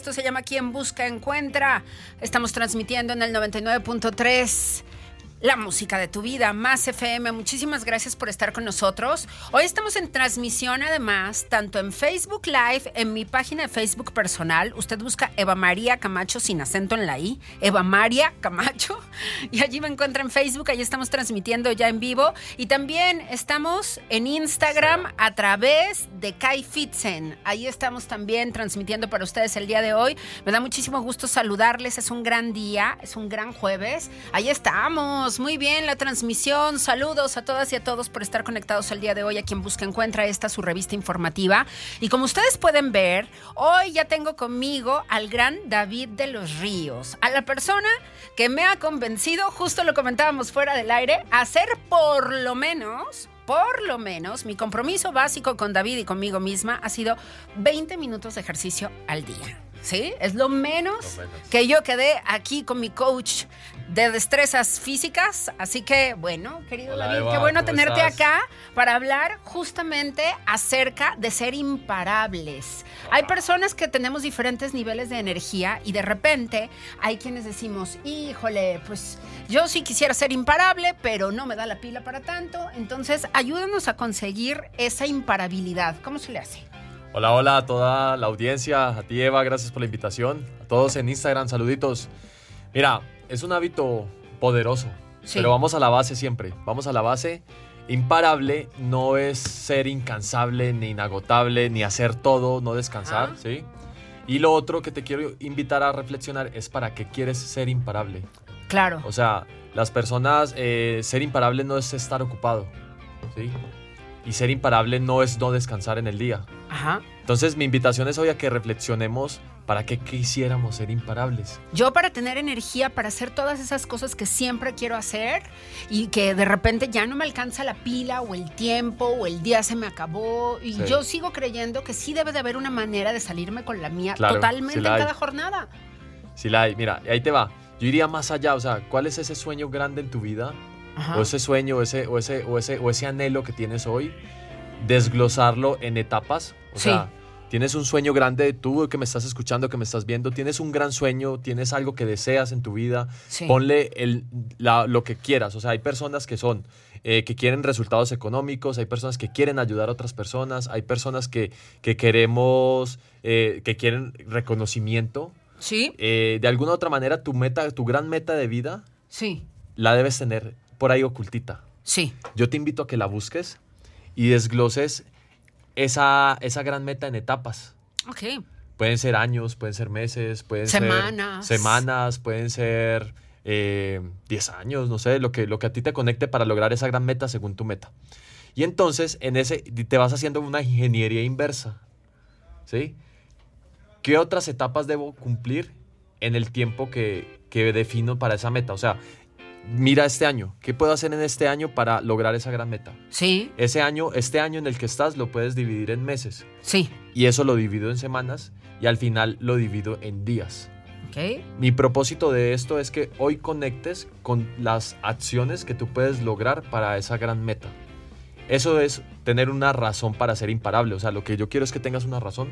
Esto se llama Quien Busca Encuentra. Estamos transmitiendo en el 99.3 la música de tu vida, Más FM. Muchísimas gracias por estar con nosotros. Hoy estamos en transmisión además, tanto en Facebook Live, en mi página de Facebook personal. Usted busca Eva María Camacho sin acento en la I, Eva María Camacho, y allí me encuentra en Facebook. Allí estamos transmitiendo ya en vivo. Y también estamos en Instagram a través de Kai Fitzen. Ahí estamos también transmitiendo para ustedes el día de hoy. Me da muchísimo gusto saludarles. Es un gran día, es un gran jueves. Ahí estamos muy bien la transmisión. Saludos a todas y a todos por estar conectados el día de hoy a quien busca encuentra esta su revista informativa. Y como ustedes pueden ver, hoy ya tengo conmigo al gran David de los Ríos, a la persona que me ha convencido, justo lo comentábamos fuera del aire, a hacer por lo menos por lo menos mi compromiso básico con David y conmigo misma ha sido 20 minutos de ejercicio al día. ¿Sí? Es lo menos, que yo quedé aquí con mi coach de destrezas físicas. Así que, bueno, querido David, qué bueno tenerte acá para hablar justamente acerca de ser imparables. Hay personas que tenemos diferentes niveles de energía y de repente hay quienes decimos, híjole, pues yo sí quisiera ser imparable, pero no me da la pila para tanto. Entonces, ayúdanos a conseguir esa imparabilidad. ¿Cómo se le hace? Hola, hola a toda la audiencia, a ti Eva, gracias por la invitación. A todos en Instagram, saluditos. Mira, es un hábito poderoso, pero vamos a la base siempre. Vamos a la base. Imparable no es ser incansable, ni inagotable, ni hacer todo, no descansar, ¿sí? Y lo otro que te quiero invitar a reflexionar es para qué quieres ser imparable. Claro. O sea, las personas, eh, ser imparable no es estar ocupado, ¿sí? Y ser imparable no es no descansar en el día. Ajá. Entonces mi invitación es hoy a que reflexionemos para qué quisiéramos ser imparables. Yo para tener energía para hacer todas esas cosas que siempre quiero hacer y que de repente ya no me alcanza la pila o el tiempo o el día se me acabó y yo sigo creyendo que sí debe de haber una manera de salirme con la mía totalmente en cada jornada. Sí la hay, mira, ahí te va. Yo iría más allá, o sea, ¿cuál es ese sueño grande en tu vida? O ese sueño, o ese, o ese, o ese, o ese anhelo que tienes hoy, desglosarlo en etapas. O sea, tienes un sueño grande, tú que me estás escuchando, que me estás viendo, tienes un gran sueño, tienes algo que deseas en tu vida, ponle el, lo que quieras. O sea, hay personas que son, eh, que quieren resultados económicos, hay personas que quieren ayudar a otras personas, hay personas que, que queremos, eh, que quieren reconocimiento. Sí. Eh, de alguna u otra manera, tu meta, tu gran meta de vida, sí. la debes tener por ahí ocultita. Sí. Yo te invito a que la busques y desgloses esa, esa gran meta en etapas. Ok. Pueden ser años, pueden ser meses, pueden semanas. ser semanas, pueden ser 10 eh, años, no sé, lo que, lo que a ti te conecte para lograr esa gran meta según tu meta. Y entonces en ese te vas haciendo una ingeniería inversa. ¿Sí? ¿Qué otras etapas debo cumplir en el tiempo que, que defino para esa meta? O sea, mira este año, ¿qué puedo hacer en este año para lograr esa gran meta? Sí. Ese año, este año en el que estás lo puedes dividir en meses. Sí. Y eso lo divido en semanas y al final lo divido en días. Okay. Mi propósito de esto es que hoy conectes con las acciones que tú puedes lograr para esa gran meta. Eso es tener una razón para ser imparable. O sea, lo que yo quiero es que tengas una razón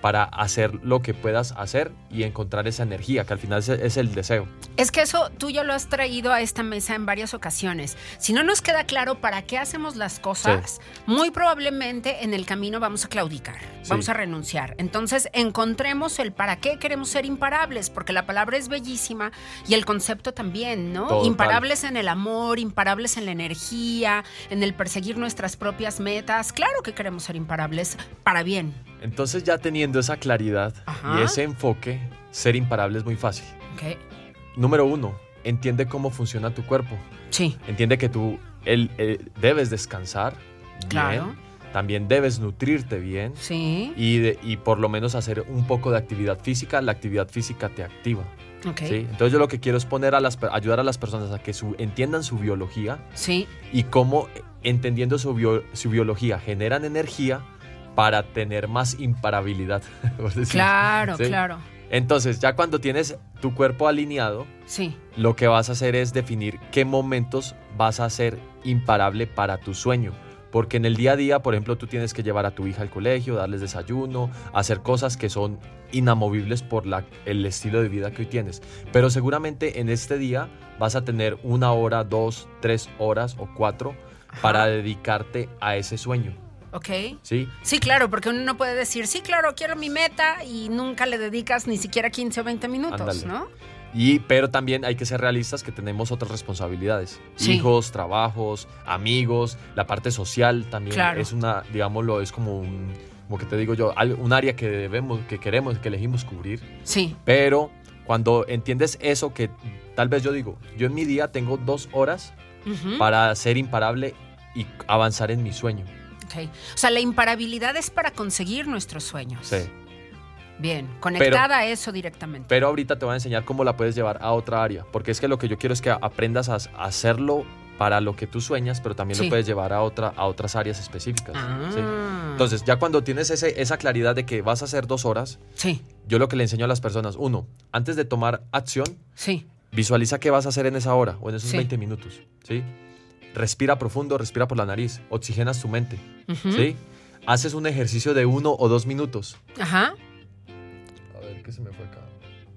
para hacer lo que puedas hacer y encontrar esa energía, que al final es, el deseo. Es que eso tú ya lo has traído a esta mesa en varias ocasiones. Si no nos queda claro para qué hacemos las cosas, muy probablemente en el camino vamos a claudicar, vamos a renunciar. Entonces encontremos el para qué queremos ser imparables, porque la palabra es bellísima y el concepto también, ¿no? Imparables en el amor, imparables en la energía, en el perseguir nuestras propias metas. Claro que queremos ser imparables para bien. Entonces ya teniendo esa claridad y ese enfoque, ser imparable es muy fácil. Número uno, entiende cómo funciona tu cuerpo. Sí. Entiende que tú debes descansar. Claro. También debes nutrirte bien. Sí. Y, y, por lo menos hacer un poco de actividad física. La actividad física te activa. Okay. Entonces yo lo que quiero es poner a las, ayudar a las personas a que su, entiendan su biología. Sí. Y cómo, entendiendo su, su biología, generan energía para tener más imparabilidad. claro, claro. Entonces, ya cuando tienes tu cuerpo alineado, sí. lo que vas a hacer es definir qué momentos vas a ser imparable para tu sueño. Porque en el día a día, por ejemplo, tú tienes que llevar a tu hija al colegio, darles desayuno, hacer cosas que son inamovibles por la, el estilo de vida que hoy tienes. Pero seguramente en este día vas a tener una hora, dos, tres horas o cuatro para dedicarte a ese sueño. Ok. ¿Sí? Sí, claro, porque uno no puede decir, sí, claro, quiero mi meta y nunca le dedicas ni siquiera 15 o 20 minutos, Ándale. ¿no? Y, pero también hay que ser realistas que tenemos otras responsabilidades. Sí. Hijos, trabajos, amigos, la parte social también Claro. es una, digámoslo, es como un, como que te digo yo, un área que debemos, que queremos, que elegimos cubrir. Sí. Pero cuando entiendes eso que tal vez yo digo, yo en mi día tengo dos horas para ser imparable y avanzar en mi sueño. Ok. O sea, la imparabilidad es para conseguir nuestros sueños. Sí. Bien, conectada a eso directamente. Pero ahorita te voy a enseñar cómo la puedes llevar a otra área, porque es que lo que yo quiero es que aprendas a hacerlo para lo que tú sueñas, pero también Sí. lo puedes llevar a, otra, a otras áreas específicas. Ah. ¿sí? Entonces, ya cuando tienes ese- esa claridad de que vas a hacer dos horas, Sí, yo lo que le enseño a las personas, uno, antes de tomar acción, sí. visualiza qué vas a hacer en esa hora o en esos Sí. 20 minutos. ¿sí? Respira profundo, respira por la nariz, oxigenas tu mente. ¿sí? Haces un ejercicio de uno o dos minutos. Ajá. A ver, ¿qué se me fue acá?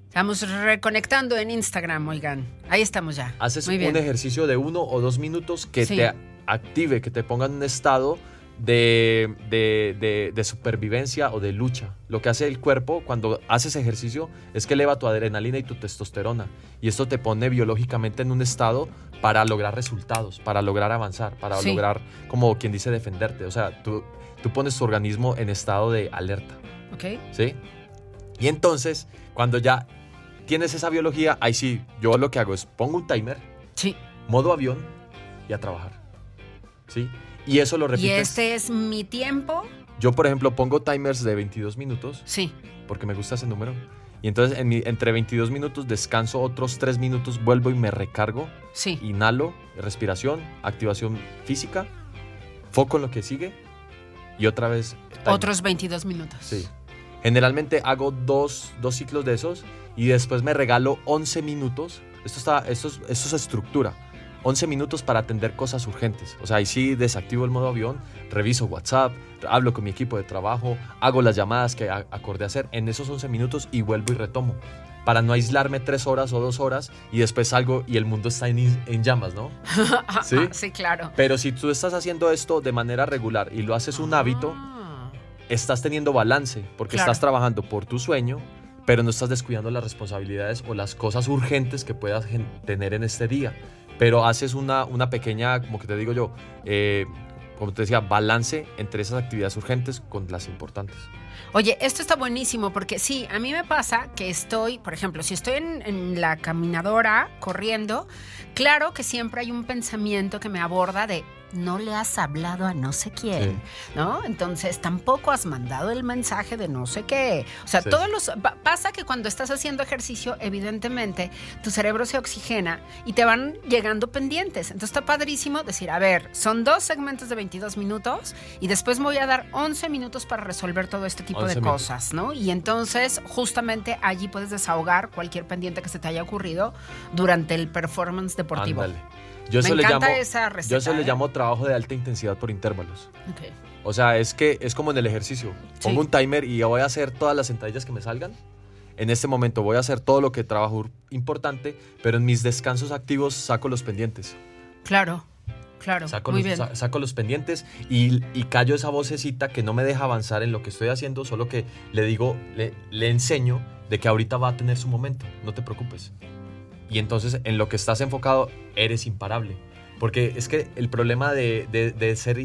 Estamos reconectando en Instagram, oigan. Ahí estamos ya. Haces Muy bien. un ejercicio de uno o dos minutos que Sí. te active, que te ponga en un estado de, de- de- de supervivencia o de lucha. Lo que hace el cuerpo cuando haces ejercicio es que eleva tu adrenalina y tu testosterona. Y esto te pone biológicamente en un estado para lograr resultados, para lograr avanzar, para Sí. lograr, como quien dice, defenderte. O sea, tú, tú pones tu organismo en estado de alerta. Ok. ¿sí? Y entonces, cuando ya tienes esa biología, ahí sí, yo lo que hago es pongo un timer, Sí. modo avión y a trabajar, ¿sí? Y eso lo Y repites. este es mi tiempo. Yo, por ejemplo, pongo timers de 22 minutos Sí. porque me gusta ese número. Y entonces, en mi- entre 22 minutos descanso otros 3 minutos, vuelvo y me recargo, Sí. inhalo, respiración, activación física, foco en lo que sigue y otra vez... timer. Otros 22 minutos. Sí. Generalmente hago dos, dos ciclos de esos y después me regalo 11 minutos. Esto, está, esto, es, esto es estructura. 11 minutos para atender cosas urgentes. O sea, ahí sí desactivo el modo avión, reviso WhatsApp, hablo con mi equipo de trabajo, hago las llamadas que acordé hacer en esos 11 minutos y vuelvo y retomo. Para no aislarme tres horas o dos horas y después salgo y el mundo está en, en llamas, ¿no? ¿Sí? sí, claro. Pero si tú estás haciendo esto de manera regular y lo haces un hábito, Ah. estás teniendo balance porque Claro. estás trabajando por tu sueño, pero no estás descuidando las responsabilidades o las cosas urgentes que puedas tener en este día. Pero haces una, una pequeña, como que te digo yo, eh, como te decía, balance entre esas actividades urgentes con las importantes. Oye, esto está buenísimo porque sí, a mí me pasa que estoy, por ejemplo, si estoy en, en la caminadora corriendo, claro que siempre hay un pensamiento que me aborda de no le has hablado a no sé quién, ¿no? Entonces tampoco has mandado el mensaje de no sé qué. O sea, Sí. todos los pa- pasa que cuando estás haciendo ejercicio, evidentemente, tu cerebro se oxigena y te van llegando pendientes. Entonces está padrísimo decir, a ver, son dos segmentos de 22 minutos y después me voy a dar 11 minutos para resolver todo este tipo de 11 minutos. cosas, ¿no? Y entonces justamente allí puedes desahogar cualquier pendiente que se te haya ocurrido durante el performance deportivo. Ándale. Yo eso le llamo, esa yo eso le llamo trabajo de alta intensidad por intervalos. O sea, es que es como en el ejercicio. Pongo Sí. un timer y voy a hacer todas las sentadillas que me salgan. En este momento voy a hacer todo lo que trabajo importante, pero en mis descansos activos saco los pendientes. Claro, claro. Saco, Muy los, bien. sa- saco los pendientes y, y callo esa vocecita que no me deja avanzar en lo que estoy haciendo, solo que le digo, le, le enseño de que ahorita va a tener su momento, no te preocupes. Y entonces en lo que estás enfocado eres imparable. Porque es que el problema de, de- de ser,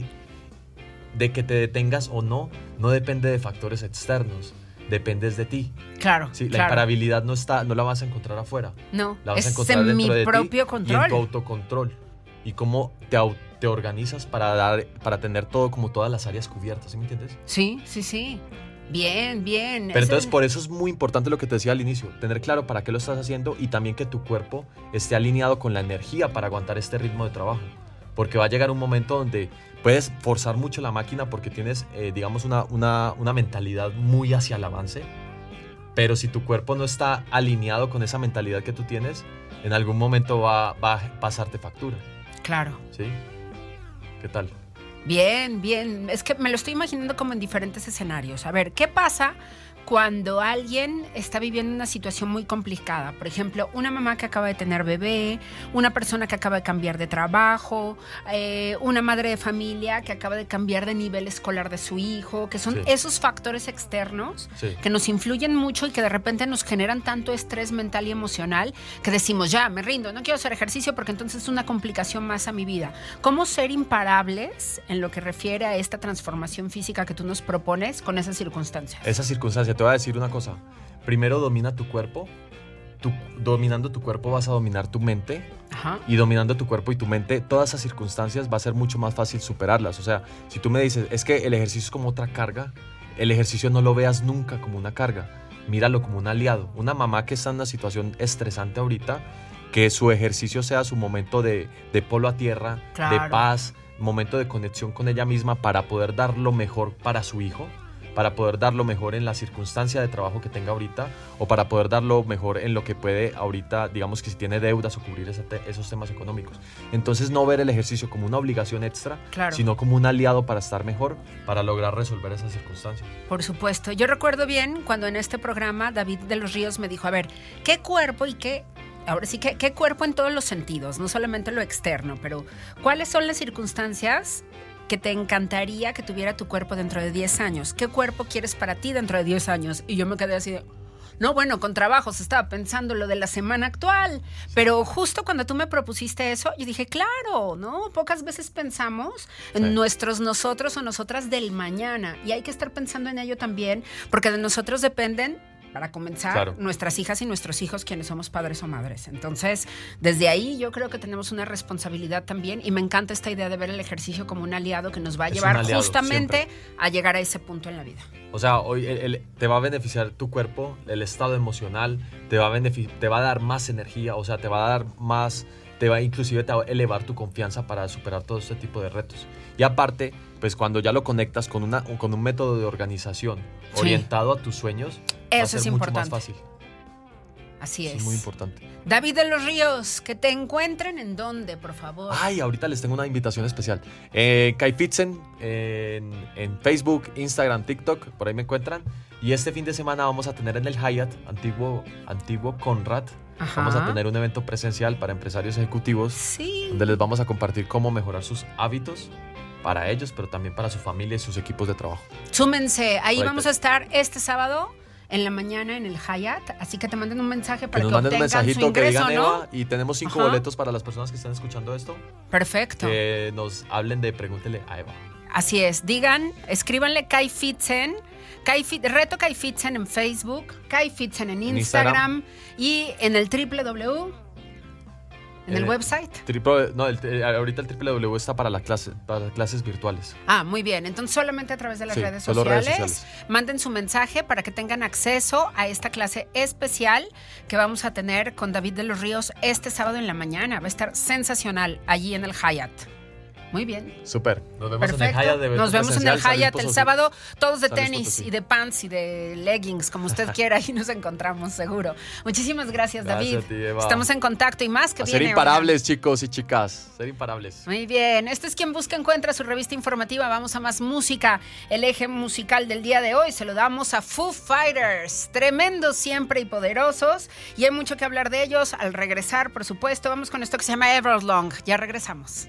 de que te detengas o no, no depende de factores externos, dependes de ti. Claro, Sí, la imparabilidad no, está, no la vas a encontrar afuera. No, La vas a encontrar en dentro mi de ti propio y en control. tu autocontrol. Y cómo te, te organizas para, dar, para tener todo, como todas las áreas cubiertas, ¿sí me entiendes? Sí, sí, sí. Bien, bien. Pero entonces por eso es muy importante lo que te decía al inicio, tener claro para qué lo estás haciendo y también que tu cuerpo esté alineado con la energía para aguantar este ritmo de trabajo. Porque va a llegar un momento donde puedes forzar mucho la máquina porque tienes, eh, digamos, una, una, una mentalidad muy hacia el avance. Pero si tu cuerpo no está alineado con esa mentalidad que tú tienes, en algún momento va, va a pasarte factura. Claro. ¿Sí? ¿Qué tal? Bien, bien. Es que me lo estoy imaginando como en diferentes escenarios. A ver, ¿qué pasa cuando alguien está viviendo una situación muy complicada. Por ejemplo, una mamá que acaba de tener bebé, una persona que acaba de cambiar de trabajo, eh, una madre de familia que acaba de cambiar de nivel escolar de su hijo, que son esos factores externos que nos influyen mucho y que de repente nos generan tanto estrés mental y emocional que decimos, ya, me rindo, no quiero hacer ejercicio porque entonces es una complicación más a mi vida. ¿Cómo ser imparables en lo que refiere a esta transformación física que tú nos propones con esas circunstancias? Esas circunstancias te voy a decir una cosa. Primero domina tu cuerpo. dominando tu cuerpo vas a dominar tu mente. Y dominando tu cuerpo y tu mente, todas esas circunstancias va a ser mucho más fácil superarlas. O sea, si tú me dices, es que el ejercicio es como otra carga, el ejercicio no lo veas nunca como una carga. Míralo como un aliado. Una mamá que está en una situación estresante ahorita, que su ejercicio sea su momento de, polo a tierra, de paz, momento de conexión con ella misma para poder dar lo mejor para su hijo para poder dar lo mejor en la circunstancia de trabajo que tenga ahorita o para poder dar lo mejor en lo que puede ahorita, digamos que si tiene deudas o cubrir esos temas económicos. Entonces no ver el ejercicio como una obligación extra, sino como un aliado para estar mejor, para lograr resolver esas circunstancias. Por supuesto. Yo recuerdo bien cuando en este programa David de los Ríos me dijo, a ver, ¿qué cuerpo y qué ahora sí, ¿qué, ¿qué, cuerpo en todos los sentidos? No solamente lo externo, pero ¿cuáles son las circunstancias que te encantaría que tuviera tu cuerpo dentro de 10 años. ¿Qué cuerpo quieres para ti dentro de 10 años? Y yo me quedé así de, no, bueno, con trabajos estaba pensando lo de la semana actual, pero justo cuando tú me propusiste eso, yo dije, claro, ¿no? Pocas veces pensamos en nuestros nosotros o nosotras del mañana y hay que estar pensando en ello también, porque de nosotros dependen para comenzar, nuestras hijas y nuestros hijos quienes somos padres o madres. Entonces, desde ahí yo creo que tenemos una responsabilidad también y me encanta esta idea de ver el ejercicio como un aliado que nos va a llevar justamente a llegar a ese punto en la vida. O sea, hoy te va a beneficiar tu cuerpo, el estado emocional, te va, a te va a dar más energía, o sea, te va a dar más te va inclusive te va a elevar tu confianza para superar todo este tipo de retos. Y aparte, pues cuando ya lo conectas con, una, con un método de organización orientado a tus sueños, eso es importante. más fácil. Así es. Es muy importante. David de los Ríos, que te encuentren en dónde, por favor. Ay, ahorita les tengo una invitación especial. Eh, Kai Fitzen en, en, Facebook, Instagram, TikTok, por ahí me encuentran. Y este fin de semana vamos a tener en el Hyatt, antiguo, antiguo Conrad, vamos a tener un evento presencial para empresarios ejecutivos. Sí. Donde les vamos a compartir cómo mejorar sus hábitos para ellos, pero también para su familia y sus equipos de trabajo. Súmense, ahí vamos a estar este sábado en la mañana en el Hyatt, así que te manden un mensaje para que, nos manden un mensajito que digan Eva y tenemos cinco boletos para las personas que están escuchando esto. Perfecto. Que nos hablen de pregúntele a Eva. Así es, digan, escríbanle Kai Fitzen, Kai reto Kai Fitzen en Facebook, Kai Fitzen en Instagram, y en el www ¿En el, eh, website? no, ahorita el www está para, la clase, para las clases virtuales. Ah, muy bien. Entonces solamente a través de las redes, sociales, Manden su mensaje para que tengan acceso a esta clase especial que vamos a tener con David de los Ríos este sábado en la mañana. Va a estar sensacional allí en el Hyatt. Muy bien. Súper. Nos vemos en el Hyatt. De Nos vemos en el Hyatt el sábado, todos de tenis y de pants y de leggings, como usted quiera, y nos encontramos seguro. Muchísimas gracias, David. Estamos en contacto y más que Ser imparables, chicos y chicas. Ser imparables. Muy bien. Este es quien busca encuentra su revista informativa. Vamos a más música. El eje musical del día de hoy se lo damos a Foo Fighters. Tremendos siempre y poderosos. Y hay mucho que hablar de ellos. Al regresar, por supuesto, vamos con esto que se llama Everlong. Ya regresamos.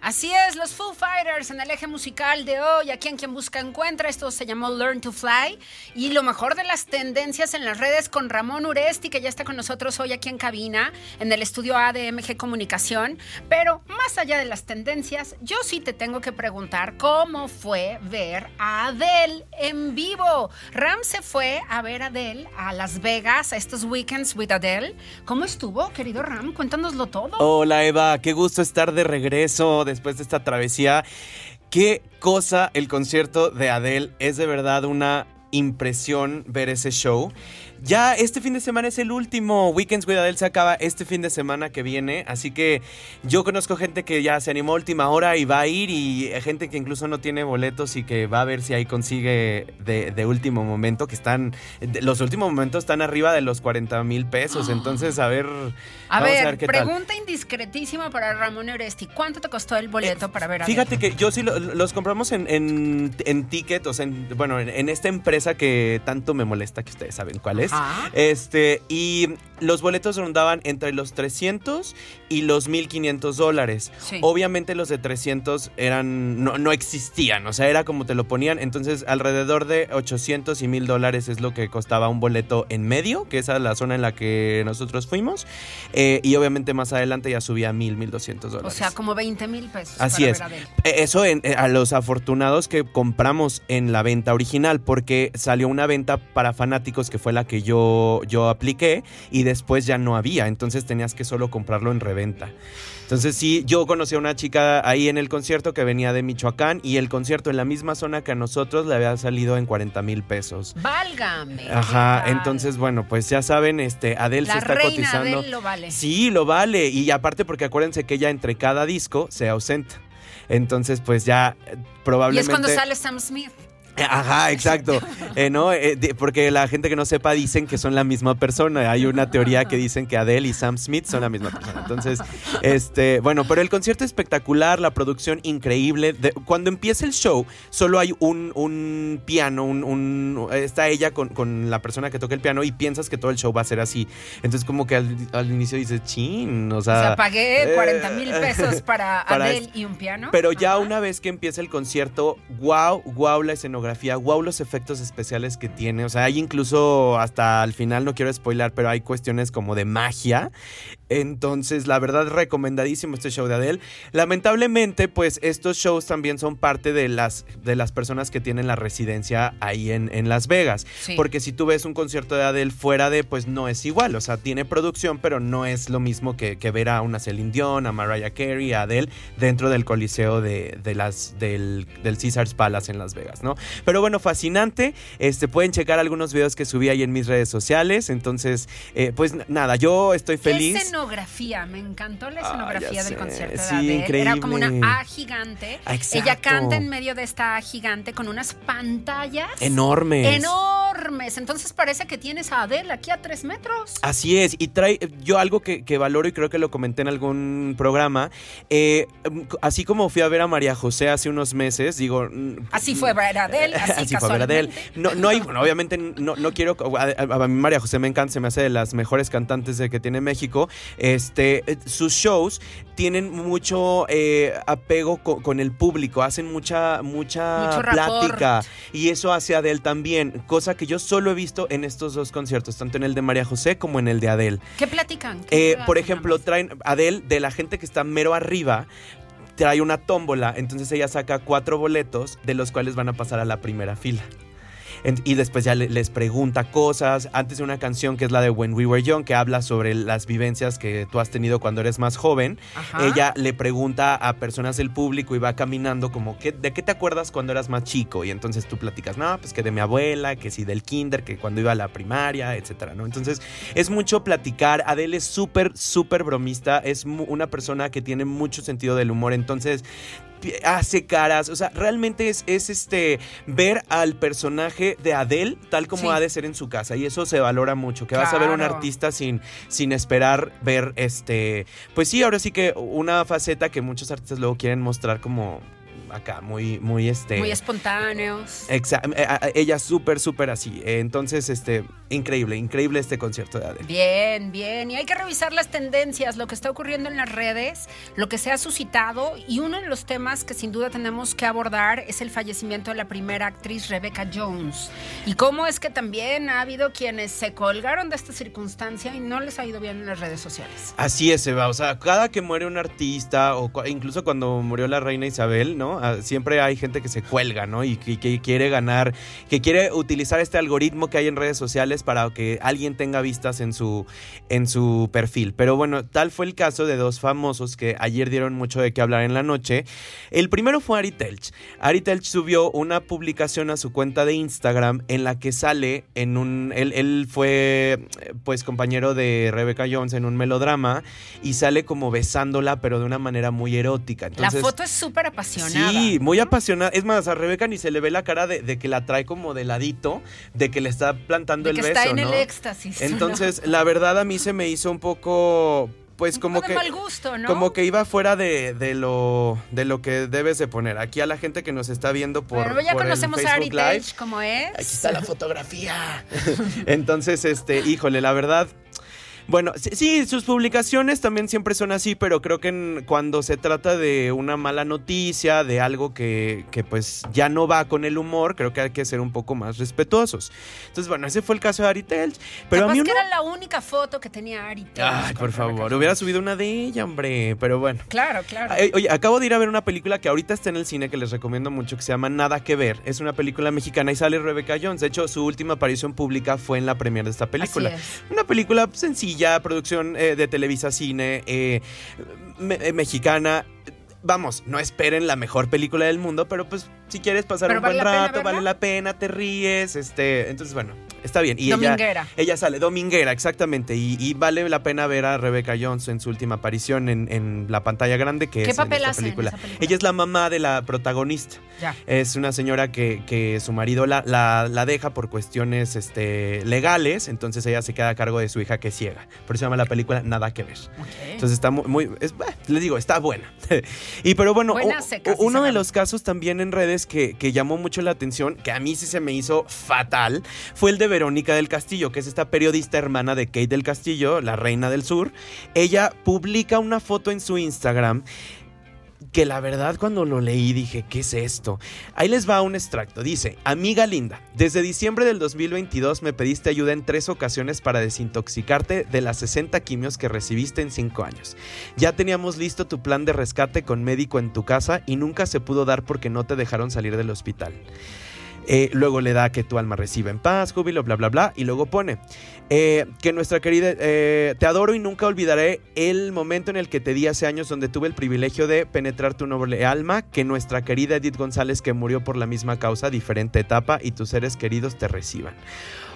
Así es, los Foo Fighters en el eje musical de hoy, aquí en Quien Busca Encuentra, esto se llamó Learn to Fly y lo mejor de las tendencias en las redes con Ramón Uresti, que ya está con nosotros hoy aquí en cabina, en el estudio ADMG Comunicación, pero más allá de las tendencias, yo sí te tengo que preguntar cómo fue ver a Adele en vivo. Ram se fue a ver a Adele a Las Vegas, a estos weekends with Adele. ¿Cómo estuvo, querido Ram? Cuéntanoslo todo. Hola Eva, qué gusto estar de regreso después de esta travesía. Qué cosa el concierto de Adele, es de verdad una impresión ver ese show. Ya este fin de semana es el último. Weekends with Adele se acaba este fin de semana que viene. Así que yo conozco gente que ya se animó a última hora y va a ir. Y gente que incluso no tiene boletos y que va a ver si ahí consigue de, último momento. Que están. los últimos momentos están arriba de los 40 mil pesos. Entonces, a ver. A ver, pregunta indiscretísima para Ramón Oresti. ¿Cuánto te costó el boleto eh, para ver a Fíjate que yo sí los compramos en, en, ticket, o sea, bueno, en esta empresa que tanto me molesta, que ustedes saben cuál es. Este, y los boletos rondaban entre los 300 y los 1500 dólares. Obviamente los de 300 eran, no, no, existían, o sea, era como te lo ponían. Entonces, alrededor de 800 y 1000 dólares es lo que costaba un boleto en medio, que esa es la zona en la que nosotros fuimos. Eh, y obviamente más adelante ya subía a 1000, 1200 dólares. O sea, como 20 mil pesos. Así es. E, eso eh, a los afortunados que compramos en la venta original, porque salió una venta para fanáticos que fue la que yo, yo apliqué y después ya no había, entonces tenías que solo comprarlo en reventa. Entonces sí, yo conocí a una chica ahí en el concierto que venía de Michoacán y el concierto en la misma zona que a nosotros le había salido en 40 mil pesos. Válgame. Ajá, entonces bueno, pues ya saben, este, Adele se está reina cotizando. Adele lo vale. Sí, lo vale. Y aparte porque acuérdense que ella entre cada disco se ausenta. Entonces, pues ya probablemente. Y es cuando sale Sam Smith. Ajá, exacto. Eh, ¿no? Eh, porque la gente que no sepa dicen que son la misma persona. Hay una teoría que dicen que Adele y Sam Smith son la misma persona. Entonces, este, bueno, pero el concierto espectacular, la producción increíble. cuando empieza el show, solo hay un, un piano, un, está ella con, la persona que toca el piano y piensas que todo el show va a ser así. Entonces, como que al, inicio dices, chin, o sea. O sea, pagué 40 mil pesos para, Adele y un piano. Pero ya una vez que empieza el concierto, wow, wow la escenografía wow los efectos especiales que tiene, o sea, hay incluso hasta al final, no quiero spoilar, pero hay cuestiones como de magia. Entonces, la verdad, recomendadísimo este show de Adele. Lamentablemente, pues estos shows también son parte de las, de las personas que tienen la residencia ahí en, en Las Vegas. Porque si tú ves un concierto de Adele fuera de, pues no es igual, o sea, tiene producción, pero no es lo mismo que, ver a una Celine Dion, a Mariah Carey, a Adele dentro del coliseo de, las, del, del Caesars Palace en Las Vegas, ¿no? Pero bueno, fascinante. Este, pueden checar algunos videos que subí ahí en mis redes sociales. Entonces, eh, pues nada, yo estoy feliz. ¿Qué escenografía? Me encantó la ah, escenografía del concierto sí, Increíble. Era como una A gigante. Ah, Ella canta en medio de esta A gigante con unas pantallas enormes. Enormes. Entonces parece que tienes a Adele aquí a tres metros. Así es. Y trae yo algo que, valoro y creo que lo comenté en algún programa. Eh, así como fui a ver a María José hace unos meses, digo. Así fue ver a Adele así, fue él. No, no hay, bueno, obviamente no, no quiero. A, mí María José me encanta, se me hace de las mejores cantantes de que tiene México. Este, eh, sus shows tienen mucho eh, apego con, el público, hacen mucha, mucha plática. Y eso hace Adele también, cosa que yo solo he visto en estos dos conciertos, tanto en el de María José como en el de Adele. ¿Qué platican? Eh, por ejemplo, traen Adele de la gente que está mero arriba trae una tómbola, entonces ella saca cuatro boletos de los cuales van a pasar a la primera fila y después ya les pregunta cosas. Antes de una canción que es la de When We Were Young, que habla sobre las vivencias que tú has tenido cuando eres más joven, ella le pregunta a personas del público y va caminando como, ¿de qué te acuerdas cuando eras más chico? Y entonces tú platicas, no, pues que de mi abuela, que sí del kinder, que cuando iba a la primaria, etcétera, ¿no? Entonces es mucho platicar. Adele es súper, súper bromista, es una persona que tiene mucho sentido del humor, entonces hace caras, o sea, realmente es, es este ver al personaje de Adele tal como ha de ser en su casa y eso se valora mucho, que vas a ver un artista sin, sin esperar ver este, pues sí, ahora sí que una faceta que muchos artistas luego quieren mostrar como acá, muy, muy este. Muy espontáneos. Exacto. Eh, ella súper, súper así. Entonces, este, increíble, increíble este concierto de Adele. Bien, bien. Y hay que revisar las tendencias, lo que está ocurriendo en las redes, lo que se ha suscitado. Y uno de los temas que sin duda tenemos que abordar es el fallecimiento de la primera actriz Rebecca Jones. Y cómo es que también ha habido quienes se colgaron de esta circunstancia y no les ha ido bien en las redes sociales. Así es, Eva. O sea, cada que muere un artista, o incluso cuando murió la reina Isabel, ¿no? Siempre hay gente que se cuelga, ¿no? Y que, quiere ganar, que quiere utilizar este algoritmo que hay en redes sociales para que alguien tenga vistas en su, en su perfil. Pero bueno, tal fue el caso de dos famosos que ayer dieron mucho de qué hablar en la noche. El primero fue Ari Telch. Ari Telch subió una publicación a su cuenta de Instagram en la que sale en un... Él, él fue pues compañero de Rebecca Jones en un melodrama y sale como besándola, pero de una manera muy erótica. la foto es súper apasionada. Sí, muy apasionada. Es más, a Rebeca ni se le ve la cara de, que la trae como de ladito, de que le está plantando el beso. Está en el éxtasis. Entonces, la verdad a mí se me hizo un poco pues como que mal gusto, ¿no? como que iba fuera de, lo de lo que debes de poner aquí a la gente que nos está viendo por Pero ya conocemos a Ari Live, como es aquí está la fotografía entonces este híjole la verdad bueno, sí, sus publicaciones también siempre son así, pero creo que cuando se trata de una mala noticia, de algo que, pues ya no va con el humor, creo que hay que ser un poco más respetuosos. Entonces, bueno, ese fue el caso de Ari Telch. Pero a mí que era la única foto que tenía Ari Telch. Ay, por favor, hubiera subido una de ella, hombre, pero bueno. Claro, claro. Oye, acabo de ir a ver una película que ahorita está en el cine que les recomiendo mucho, que se llama Nada que ver. Es una película mexicana y sale Rebecca Jones. De hecho, su última aparición pública fue en la premier de esta película. Una película sencilla ya producción eh, de Televisa Cine eh, eh, mexicana. Vamos, no esperen la mejor película del mundo, pero pues si quieres pasar un buen rato, vale la pena, te ríes, este, entonces bueno, está bien. Y dominguera. Ella, ella sale, dominguera, exactamente. Y, vale la pena ver a Rebecca Jones en su última aparición en, la pantalla grande, que ¿Qué es papel en hace película. En esa película. Ella es la mamá de la protagonista. Ya. Es una señora que, que su marido la, la, deja por cuestiones este, legales, entonces ella se queda a cargo de su hija que es ciega. Por eso se llama la película Nada que ver. Entonces está muy, les digo, está buena. y pero bueno, uno de los casos también en redes que, que llamó mucho la atención, que a mí sí se me hizo fatal, fue el de Verónica del Castillo, que es esta periodista hermana de Kate del Castillo, la reina del sur. Ella publica una foto en su Instagram que la verdad cuando lo leí dije, ¿qué es esto? Ahí les va un extracto. Dice, amiga linda, desde diciembre del 2022 me pediste ayuda en tres ocasiones para desintoxicarte de las 60 quimios que recibiste en 5 años. Ya teníamos listo tu plan de rescate con médico en tu casa y nunca se pudo dar porque no te dejaron salir del hospital. Eh, luego le da que tu alma reciba en paz, júbilo, bla, bla, bla. Y luego pone eh, que nuestra querida, eh, te adoro y nunca olvidaré el momento en el que te di hace años donde tuve el privilegio de penetrar tu noble alma, que nuestra querida Edith González, que murió por la misma causa, diferente etapa, y tus seres queridos te reciban.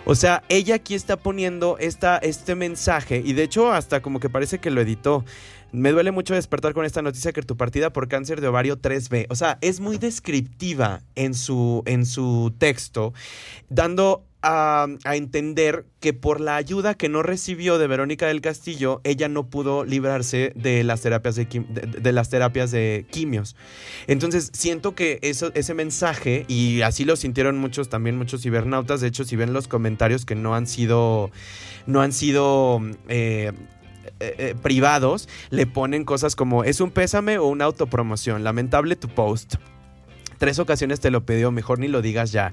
O sea, ella aquí está poniendo esta, este mensaje y de hecho hasta como que parece que lo editó. Me duele mucho despertar con esta noticia que tu partida por cáncer de ovario 3B. O sea, es muy descriptiva en su, en su texto, dando a, entender que por la ayuda que no recibió de Verónica del Castillo, ella no pudo librarse de las terapias de, quimios. Entonces, siento que ese mensaje, y así lo sintieron muchos, también muchos cibernautas, de hecho, si ven los comentarios que no han sido, no han sido eh, eh, eh, privados le ponen cosas como es un pésame o una autopromoción, lamentable tu post. Tres ocasiones te lo pidió, mejor ni lo digas ya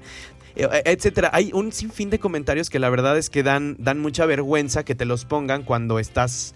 eh, etcétera. Hay un sinfín de comentarios que la verdad es que dan, dan mucha vergüenza que te los pongan cuando estás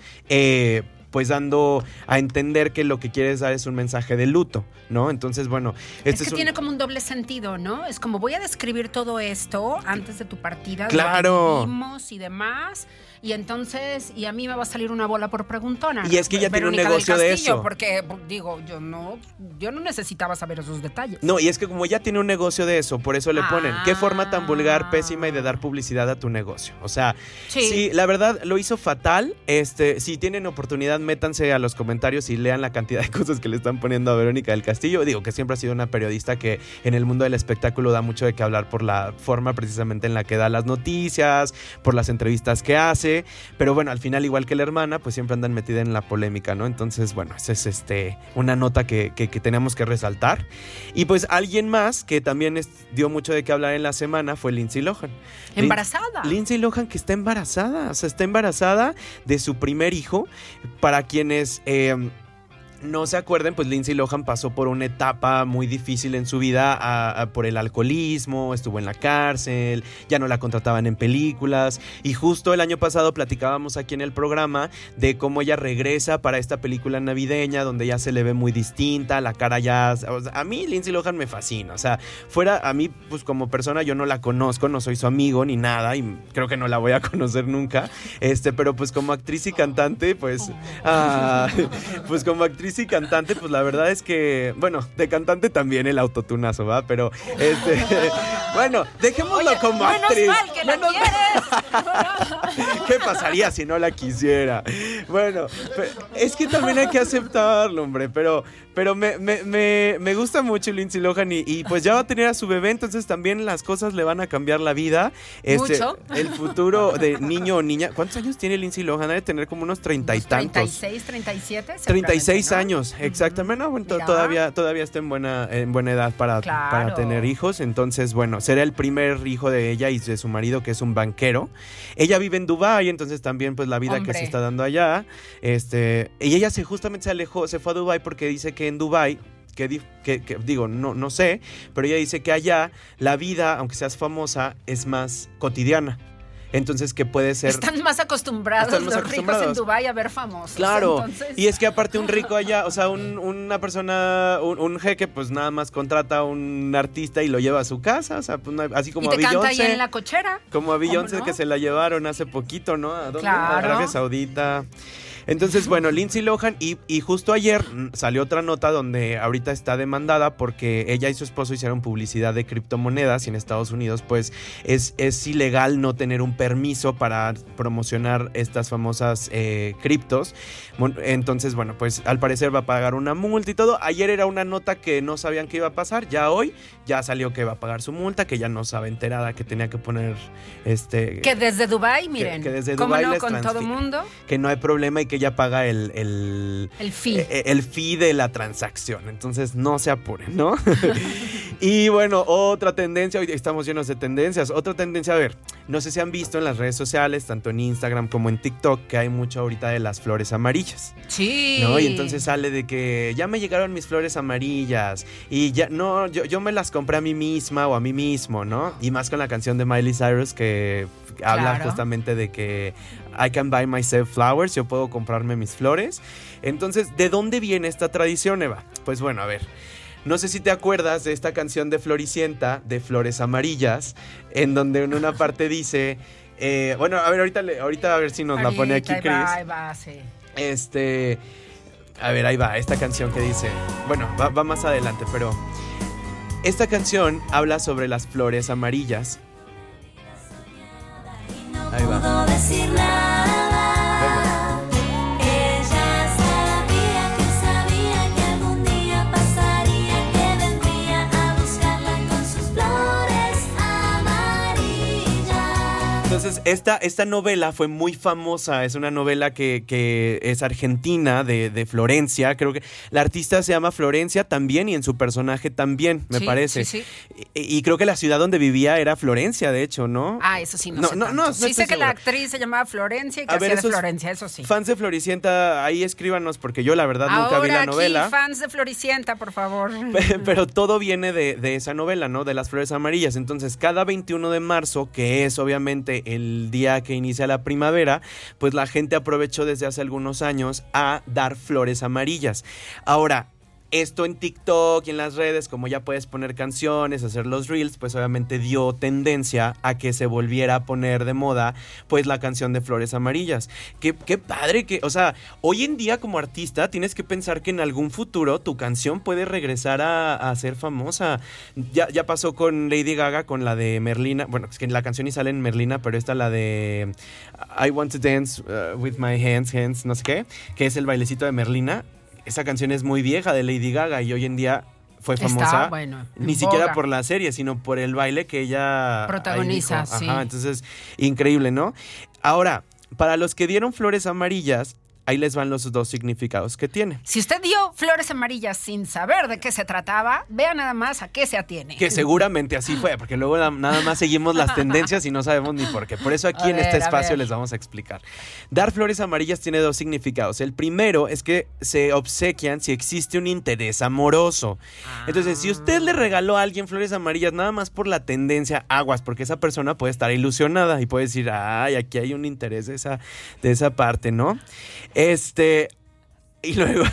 pues dando a entender que lo que quieres dar es un mensaje de luto, ¿no? Entonces, bueno, este es que tiene como un doble sentido, ¿no? Es como voy a describir todo esto antes de tu partida, claro. y demás y entonces, y a mí me va a salir una bola por preguntona. Y es que ya tiene un negocio de eso. Porque, digo, yo no, yo no necesitaba saber esos detalles. No, y es que como ya tiene un negocio de eso, por eso le ponen, qué forma tan vulgar, pésima y de dar publicidad a tu negocio. O sea, sí, la verdad lo hizo fatal. Este, si tienen oportunidad, métanse a los comentarios y lean la cantidad de cosas que le están poniendo a Verónica del Castillo. Digo que siempre ha sido una periodista que en el mundo del espectáculo da mucho de qué hablar por la forma precisamente en la que da las noticias, por las entrevistas que hace pero bueno, al final, igual que la hermana, pues siempre andan metida en la polémica, ¿no? Entonces, bueno, esa es este, una nota que, tenemos que resaltar. Y pues alguien más que también dio mucho de qué hablar en la semana fue Lindsay Lohan. Embarazada. Lindsay Lohan que está embarazada, o sea, está embarazada de su primer hijo, para quienes... Eh, no se acuerden, pues Lindsay Lohan pasó por una etapa muy difícil en su vida por el alcoholismo, estuvo en la cárcel, ya no la contrataban en películas. Y justo el año pasado platicábamos aquí en el programa de cómo ella regresa para esta película navideña donde ya se le ve muy distinta, la cara ya... a mí Lindsay Lohan me fascina, o sea, fuera a mí pues como persona yo no la conozco, no soy su amigo ni nada y creo que no la voy a conocer nunca, este, pero pues como actriz y cantante pues... Ah, pues como actriz y cantante, pues la verdad es que, bueno, de cantante también el autotunazo, ¿va? Pero, este, bueno, dejémoslo como actriz. ¿Qué pasaría si no la quisiera? Bueno, es que también hay que aceptarlo, hombre, pero pero me, me, me, me, gusta mucho Lindsay Lohan y, pues ya va a tener a su bebé, entonces también las cosas le van a cambiar la vida. Este, ¿Mucho? El futuro de niño o niña. ¿Cuántos años tiene Lindsay Lohan? Debe tener como unos treinta y tantos. 36, 37. 36 años, exactamente. bueno, todavía, todavía está en buena, en buena edad para, para tener hijos. Entonces, bueno, será el primer hijo de ella y de su marido, que es un banquero. Ella vive en Dubái, entonces también pues la vida que se está dando allá. Este, y ella se justamente se alejó, se fue a Dubái porque dice que en Dubai que, que, digo, no, no sé, pero ella dice que allá la vida, aunque seas famosa, es más cotidiana. Entonces, que puede ser. Están más acostumbrados los ricos en Dubai a ver famosos. Claro. Y es que aparte un rico allá, o sea, una persona, un, jeque, pues nada más contrata a un artista y lo lleva a su casa. O sea, pues, así como y te a Canta ahí en la cochera. Como a Beyoncé que se la llevaron hace poquito, ¿no? ¿A dónde? A Arabia Saudita. Entonces, bueno, Lindsay Lohan y, justo ayer salió otra nota donde ahorita está demandada porque ella y su esposo hicieron publicidad de criptomonedas y en Estados Unidos pues es, es ilegal no tener un permiso para promocionar estas famosas eh, criptos. Entonces, bueno, pues al parecer va a pagar una multa y todo. Ayer era una nota que no sabían qué iba a pasar, ya hoy ya salió que va a pagar su multa, que ya no sabe enterada que tenía que poner este... Que desde Dubai, miren. Que, desde Dubai no, con todo mundo. Que no hay problema y que ella paga el... El, el fee. E, e, el, fee de la transacción. Entonces no se apuren, ¿no? y bueno, otra tendencia, hoy estamos llenos de tendencias. Otra tendencia, a ver, no sé si han visto en las redes sociales, tanto en Instagram como en TikTok, que hay mucho ahorita de las flores amarillas. Sí. ¿No? Y entonces sale de que ya me llegaron mis flores amarillas y ya, no, yo, yo me las compré a mí misma o a mí mismo, ¿no? Y más con la canción de Miley Cyrus que habla justamente de que I can buy myself flowers, yo puedo comprarme mis flores. Entonces, ¿de dónde viene esta tradición, Eva? Pues bueno, a ver. No sé si te acuerdas de esta canción de Floricienta, de Flores Amarillas, en donde en una parte dice, eh, bueno, a ver, ahorita, ahorita a ver si nos la pone aquí, Chris. ahí va, sí. Este, a ver, ahí va, esta canción que dice, bueno, va, va más adelante, pero esta canción habla sobre las flores amarillas. Ahí va. Entonces, esta, esta novela fue muy famosa. Es una novela que, es argentina, de, Florencia. Creo que la artista se llama Florencia también y en su personaje también, me parece. Sí, sí. Y, creo que la ciudad donde vivía era Florencia, de hecho, ¿no? Ah, eso sí, no, no, no, Sí sé que la actriz se llamaba Florencia y que hacía de Florencia, eso sí. Fans de Floricienta, ahí escríbanos porque yo la verdad nunca vi la novela. Aquí, fans de Floricienta, por favor. Pero todo viene de, de esa novela, ¿no? De las flores amarillas. Entonces, cada 21 de marzo, que es obviamente el día que inicia la primavera, pues la gente aprovechó desde hace algunos años a dar flores amarillas. Ahora, esto en TikTok y en las redes, como ya puedes poner canciones, hacer los reels, pues obviamente dio tendencia a que se volviera a poner de moda, pues la canción de Flores Amarillas. Qué, qué padre que, o sea, hoy en día como artista tienes que pensar que en algún futuro tu canción puede regresar a, ser famosa. Ya, ya pasó con Lady Gaga, con la de Merlina, bueno, es que la canción ni sale en Merlina, pero esta la de I Want to Dance uh, with My Hands, Hands, no sé qué, que es el bailecito de Merlina esa canción es muy vieja de Lady Gaga y hoy en día fue famosa ni siquiera por la serie, sino por el baile que ella protagoniza. sí. Entonces increíble, ¿no? Ahora, para los que dieron flores amarillas, ahí les van los dos significados que tiene. Si usted dio flores amarillas sin saber de qué se trataba, vea nada más a qué se atiene. Que seguramente así fue, porque luego na- nada más seguimos las tendencias y no sabemos ni por qué. Por eso aquí A en ver, este espacio les vamos a explicar. Dar flores amarillas tiene dos significados. El primero es que se obsequian si existe un interés amoroso. Entonces, si usted le regaló a alguien flores amarillas nada más por la tendencia, aguas, porque esa persona puede estar ilusionada y puede decir, ay, aquí hay un interés de esa, de esa parte, ¿no? Este, y luego,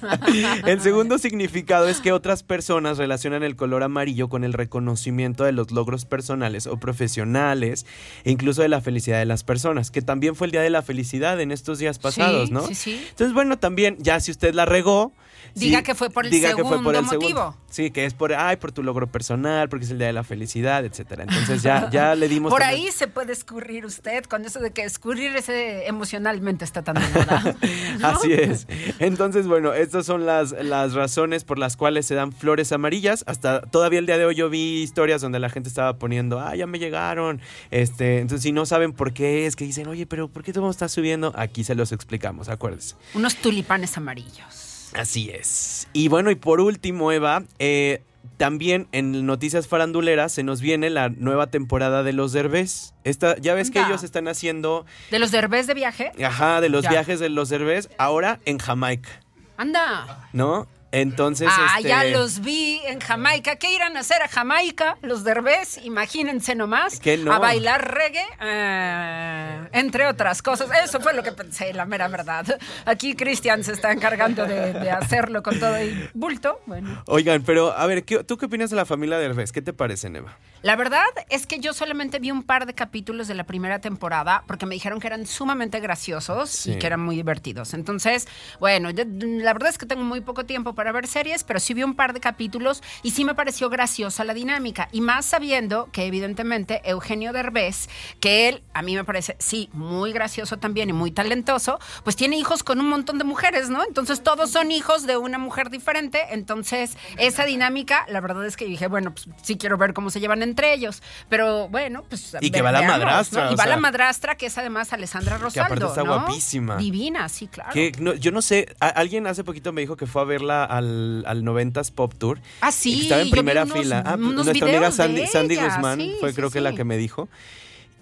el segundo significado es que otras personas relacionan el color amarillo con el reconocimiento de los logros personales o profesionales e incluso de la felicidad de las personas, que también fue el Día de la Felicidad en estos días pasados, Sí, ¿no? sí, sí. Entonces, bueno, también, ya si usted la regó. Diga sí, que fue por el diga que fue por segundo el segundo. motivo. Sí, que es por, ay, por tu logro personal, porque es el Día de la Felicidad, etcétera. Entonces ya, ya le dimos. Por también- ahí se puede escurrir usted con eso de que escurrir ese emocionalmente está tan de moda. ¿no? Así es. Entonces, bueno, estas son las, las razones por las cuales se dan flores amarillas. Hasta todavía el día de hoy yo vi historias donde la gente estaba poniendo, ah, ya me llegaron. Este, entonces, si no saben por qué es, que dicen, oye, pero ¿por qué todo está subiendo? Aquí se los explicamos, acuérdense. Unos tulipanes amarillos. Así es. Y bueno, y por último, Eva, eh, también en Noticias Faranduleras se nos viene la nueva temporada de los Derbez. Esta, ya ves que ellos están haciendo, ¿De los derbés de viaje? ajá, de los Ya. viajes de los Derbez, ahora en Jamaica, Anda. ¿no? Entonces, ah, este, ya los vi en Jamaica. ¿Qué irán a hacer a Jamaica? Los derbés, imagínense nomás. ¿Qué no? A bailar reggae, eh, entre otras cosas. Eso fue lo que pensé, la mera verdad. Aquí Cristian se está encargando de, de hacerlo con todo el bulto. Bueno. Oigan, pero a ver, ¿qué- ¿tú qué opinas de la familia Derbez? ¿Qué te parece, Eva? La verdad es que yo solamente vi un par de capítulos de la primera temporada porque me dijeron que eran sumamente graciosos Sí. y que eran muy divertidos. Entonces, bueno, yo- la verdad es que tengo muy poco tiempo para ver series, pero sí vi un par de capítulos y sí me pareció graciosa la dinámica. Y más sabiendo que evidentemente Eugenio Derbez, que él a mí me parece, sí, muy gracioso también y muy talentoso, pues tiene hijos con un montón de mujeres, ¿no? Entonces todos son hijos de una mujer diferente. Entonces, esa dinámica, la verdad es que dije, bueno, pues sí quiero ver cómo se llevan entre ellos. Pero bueno, pues. Y que va la madrastra, ¿no? Y va sea, la madrastra, que es además Alessandra Rosaldo. aparte está ¿no? guapísima. Divina, sí, claro. Que no- yo no sé, alguien hace poquito me dijo que fue a verla al, al 90s Pop Tour. Ah, sí, estaba en primera unos- fila. Ah, unos nuestra amiga Sandy, Sandy ella, Guzmán sí, fue sí, creo que la que me dijo.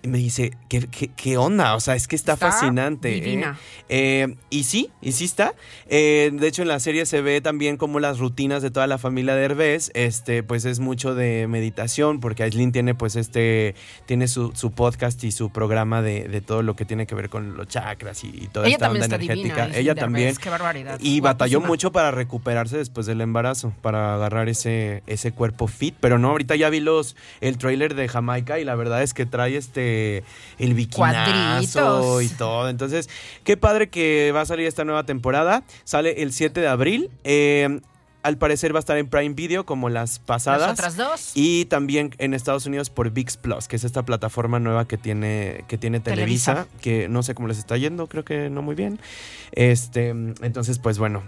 Me dice, ¿qué, qué, qué onda? O sea, es que está, Está fascinante. ¿eh? divina. Eh, y sí, y sí está. Eh, de hecho, en la serie se ve también como las rutinas de toda la familia de Herbés, este, pues es mucho de meditación, porque Aislinn tiene pues este, tiene su, su podcast y su programa de, de todo lo que tiene que ver con los chakras y, y toda Ella esta onda divina, energética. Aislinn Ella también. qué barbaridad, Y batalló mucho para recuperarse después del embarazo, para agarrar ese, ese cuerpo fit. Pero no, ahorita ya vi los, el trailer de Jamaica y la verdad es que trae este el Cuadritos. y todo. Entonces, qué padre que va a salir esta nueva temporada. Sale el 7 de abril. Eh, al parecer va a estar en Prime Video como las pasadas. Las otras dos. Y también en Estados Unidos por VIX Plus, que es esta plataforma nueva que tiene, que tiene Televisa, Televisa. que no sé cómo les está yendo, creo que no muy bien. Este, entonces, pues bueno.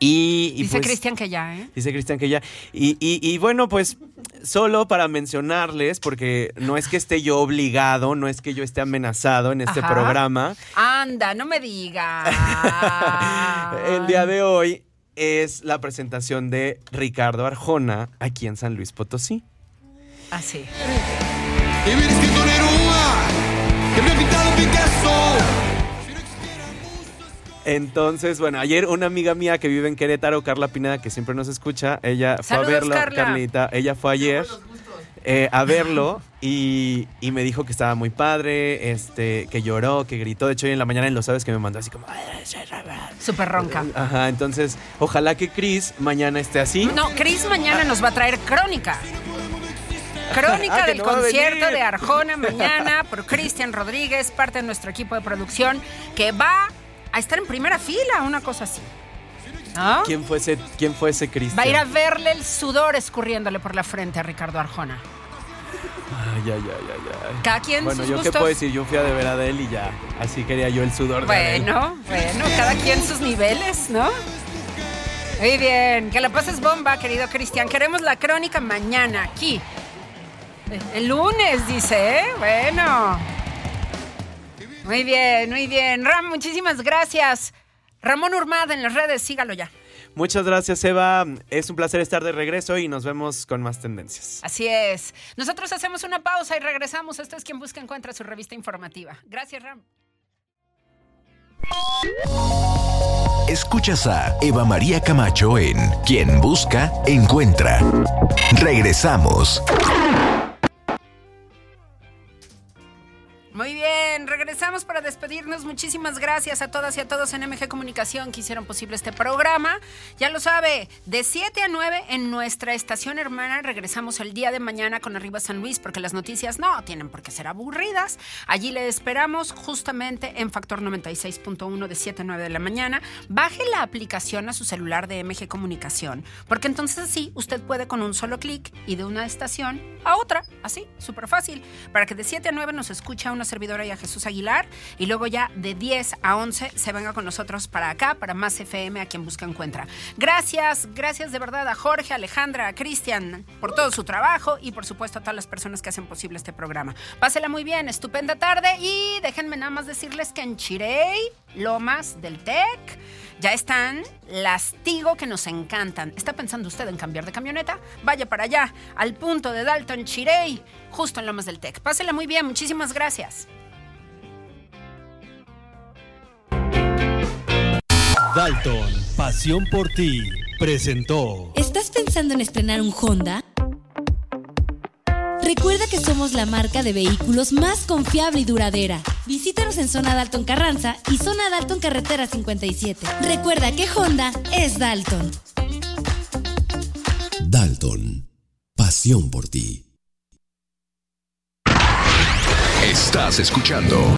Y, y Dice pues- Cristian que ya, ¿eh? Dice Cristian que ya. Y, y- y bueno, pues solo para mencionarles, porque no es que esté yo obligado, no es que yo esté amenazado en este Ajá. programa. Anda, no me digas. El día de hoy es la presentación de Ricardo Arjona aquí en San Luis Potosí. Así. Que Entonces, bueno, ayer una amiga mía que vive en Querétaro, Carla Pineda, que siempre nos escucha, ella fue a verlo, Carla. Carlita, ella fue ayer eh, a verlo y, y me dijo que estaba muy padre, este, que lloró, que gritó. De hecho, hoy en la mañana en los sabes que me mandó así como. Súper ronca. Ajá, entonces, ojalá que Chris mañana esté así. No, Cris mañana nos va a traer crónica. Crónica Ah, del no concierto de Arjona mañana por Cristian Rodríguez, parte de nuestro equipo de producción, que va a estar en primera fila, una cosa así. ¿No? ¿Quién fue ese, quién fue ese Cristian? Va a ir a verle el sudor escurriéndole por la frente a Ricardo Arjona. Ay, ay, ay, ay, ay. Cada quien Bueno, sus yo qué puedo decir, yo fui a de ver a Adele y ya. Así quería yo el sudor de Adele. Bueno, bueno, cada quien sus niveles, ¿no? Muy bien, que la pases bomba, querido Cristian. Queremos la crónica mañana, aquí. El lunes, dice, ¿eh? Bueno. Muy bien, muy bien. Ram, muchísimas gracias. Ramón Urmad en las redes, sígalo ya. Muchas gracias, Eva. Es un placer estar de regreso y nos vemos con más tendencias. Así es. Nosotros hacemos una pausa y regresamos. Esto es Quien Busca Encuentra, su revista informativa. Gracias, Ram. Escuchas a Eva María Camacho en Quien Busca, Encuentra. Regresamos. Muy bien, regresamos para despedirnos. Muchísimas gracias a todas y a todos en MG Comunicación que hicieron posible este programa. Ya lo sabe, de 7 a 9 en nuestra estación hermana regresamos el día de mañana con Arriba San Luis porque las noticias no tienen por qué ser aburridas. Allí le esperamos justamente en Factor 96.1 de 7 a 9 de la mañana. Baje la aplicación a su celular de MG Comunicación porque entonces así usted puede con un solo clic y de una estación a otra, así, súper fácil, para que de 7 a 9 nos escuche una servidora y a Jesús Aguilar. Y luego ya de 10 a 11 se venga con nosotros para acá, para más FM, a quien busca encuentra. Gracias, gracias de verdad a Jorge, a Alejandra, a Cristian por todo su trabajo y por supuesto a todas las personas que hacen posible este programa. Pásela muy bien, estupenda tarde y déjenme nada más decirles que en Chirey, Lomas del TEC, ya están las Tigo que nos encantan. ¿Está pensando usted en cambiar de camioneta? Vaya para allá, al punto de Dalton Chirey, justo en Lomas del TEC. Pásela muy bien, muchísimas gracias. Dalton, pasión por ti, presentó. ¿Estás pensando en estrenar un Honda? Recuerda que somos la marca de vehículos más confiable y duradera. Visítanos en Zona Dalton Carranza y Zona Dalton Carretera 57. Recuerda que Honda es Dalton. Dalton, pasión por ti. Estás escuchando